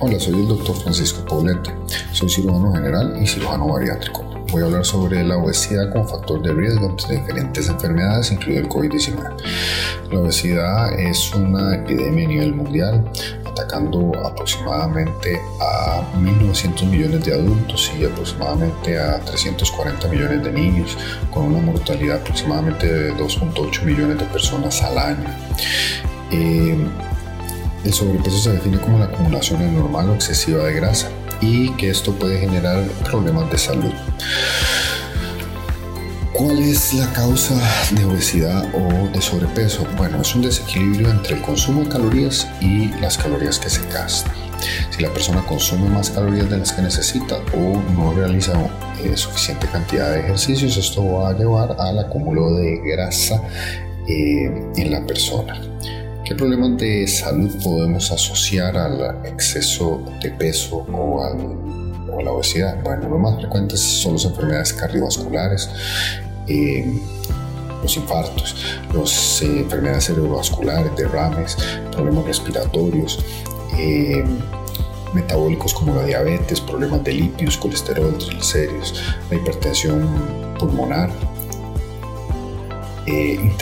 Hola, soy el doctor Francisco Poblete. Soy cirujano general y cirujano bariátrico. Voy a hablar sobre la obesidad como factor de riesgo de diferentes enfermedades, incluido el COVID-19. La obesidad es una epidemia a nivel mundial, atacando aproximadamente a 1.900 millones de adultos y aproximadamente a 340 millones de niños, con una mortalidad aproximadamente de 2.8 millones de personas al año. Eh, el sobrepeso se define como la acumulación anormal o excesiva de grasa y que esto puede generar problemas de salud. ¿Cuál es la causa de obesidad o de sobrepeso? Bueno, es un desequilibrio entre el consumo de calorías y las calorías que se gastan. Si la persona consume más calorías de las que necesita o no realiza eh, suficiente cantidad de ejercicios, esto va a llevar al acúmulo de grasa eh, en la persona. ¿Qué problemas de salud podemos asociar al exceso de peso o, a la obesidad? Bueno, lo más frecuentes son las enfermedades cardiovasculares, eh, los infartos, las eh, enfermedades cerebrovasculares, derrames, problemas respiratorios, eh, metabólicos como la diabetes, problemas de lípidos, colesterol, triglicéridos, la hipertensión pulmonar, eh,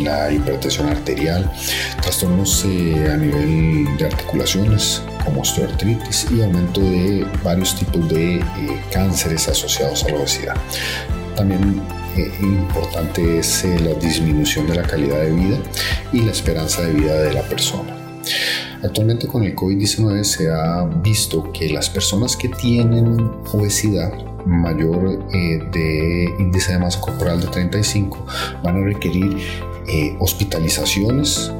la hipertensión arterial, trastornos eh, a nivel de articulaciones como osteoartritis y aumento de varios tipos de eh, cánceres asociados a la obesidad. También importante es la disminución de la calidad de vida y la esperanza de vida de la persona. Actualmente con el COVID-19 se ha visto que las personas que tienen obesidad mayor eh, de índice de masa corporal de 35 van a requerir eh, hospitalizaciones,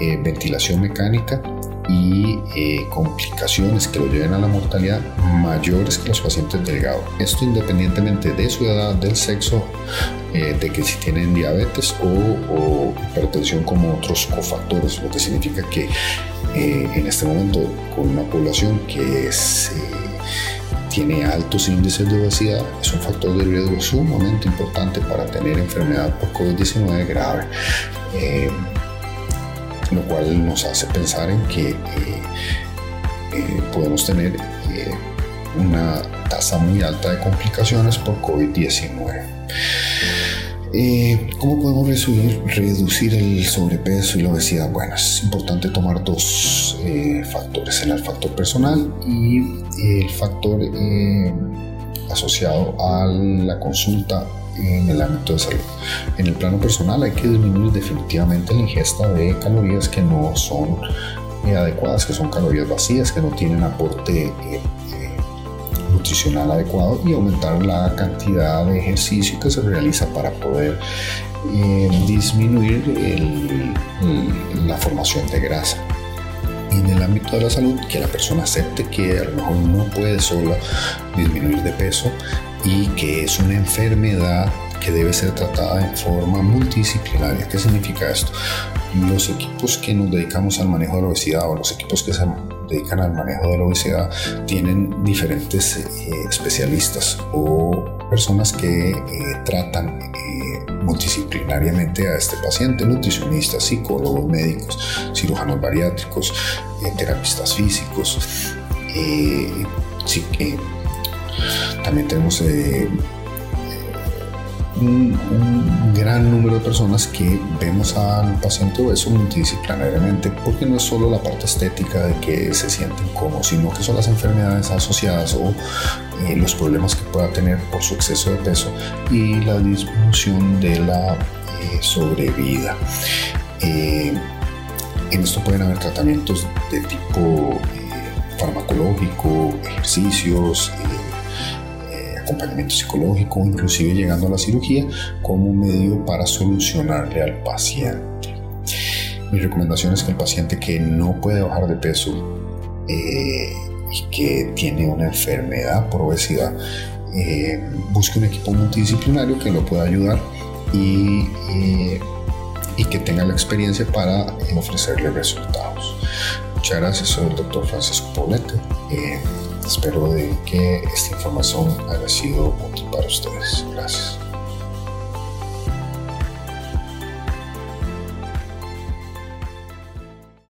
eh, ventilación mecánica y complicaciones que lo lleven a la mortalidad mayores que los pacientes delgados. Esto independientemente de su edad, del sexo, de que si tienen diabetes o, hipertensión como otros cofactores, lo que significa que en este momento con una población que es tiene altos índices de obesidad es un factor de riesgo sumamente importante para tener enfermedad por COVID-19 grave, eh, lo cual nos hace pensar en que eh, eh, podemos tener una tasa muy alta de complicaciones por COVID-19. Eh, ¿Cómo podemos reducir, el sobrepeso y la obesidad? Bueno, es importante tomar dos eh, factores, el factor personal y el factor eh, asociado a la consulta en el ámbito de salud. En el plano personal hay que disminuir definitivamente la ingesta de calorías que no son adecuadas, que son calorías vacías, que no tienen aporte nutricional adecuado y aumentar la cantidad de ejercicio que se realiza para poder eh, disminuir la formación de grasa. En el ámbito de la salud, que la persona acepte que a lo mejor no puede sola disminuir de peso y que es una enfermedad que debe ser tratada en forma multidisciplinaria. ¿Qué significa esto? Los equipos que nos dedicamos al manejo de la obesidad o los equipos que se dedican al manejo de la obesidad tienen diferentes eh, especialistas o personas que eh, tratan eh, multidisciplinariamente a este paciente, nutricionistas, psicólogos, médicos, cirujanos bariátricos, terapistas físicos. también tenemos un, gran número de personas que vemos al paciente obeso multidisciplinariamente, porque no es solo la parte estética de que se sienten cómodos, sino que son las enfermedades asociadas o eh, los problemas que pueda tener por su exceso de peso y la disminución de la eh, sobrevida. Eh, en esto pueden haber tratamientos de tipo farmacológico, ejercicios, acompañamiento psicológico, inclusive llegando a la cirugía como medio para solucionarle al paciente. Mi recomendación es que el paciente que no puede bajar de peso eh, y que tiene una enfermedad por obesidad, eh, busque un equipo multidisciplinario que lo pueda ayudar y, eh, y que tenga la experiencia para ofrecerle resultados. Muchas gracias, soy el doctor Francisco Poblete. Espero de que esta información haya sido útil para ustedes. Gracias.